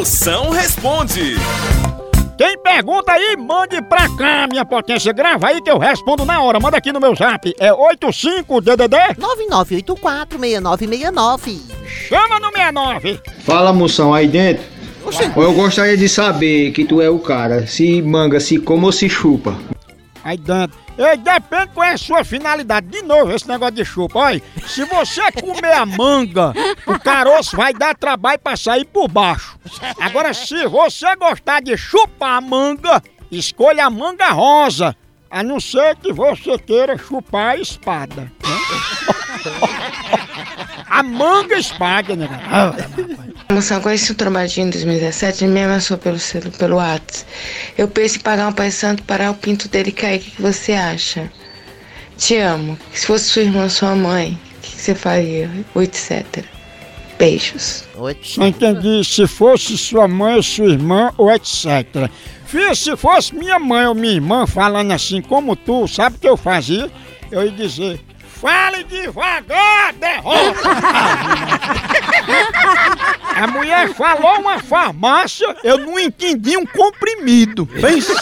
Moção responde. Quem pergunta aí, mande pra cá, minha potência. Grava aí que eu respondo na hora. Manda aqui no meu zap. É 85DDD? 99846969. Chama no 69. Fala, moção, aí dentro. Eu gostaria de saber que tu é o cara. Se manga, se come ou se chupa. Aí dentro. Ei, depende qual é a sua finalidade. De novo, esse negócio de chupa. Olha, se você comer a manga, o caroço vai dar trabalho pra sair por baixo. Agora, se você gostar de chupar a manga, escolha a manga rosa. A não ser que você queira chupar a espada. a manga espada, né? Ah, Moção, conheci o Trombadinho em 2017 e me amassou pelo, pelo Whats. Eu penso em pagar um pai santo para o pinto dele cair. O que, que você acha? Te amo. Se fosse sua irmã ou sua mãe, o que, que você faria? Ou etc. Beijos. Não entendi se fosse sua mãe ou sua irmã ou etc. Filha, se fosse minha mãe ou minha irmã falando assim como tu, sabe o que eu fazia? Eu ia dizer, fale devagar, derrota! A mulher falou uma farmácia, eu não entendi um comprimido. Pense.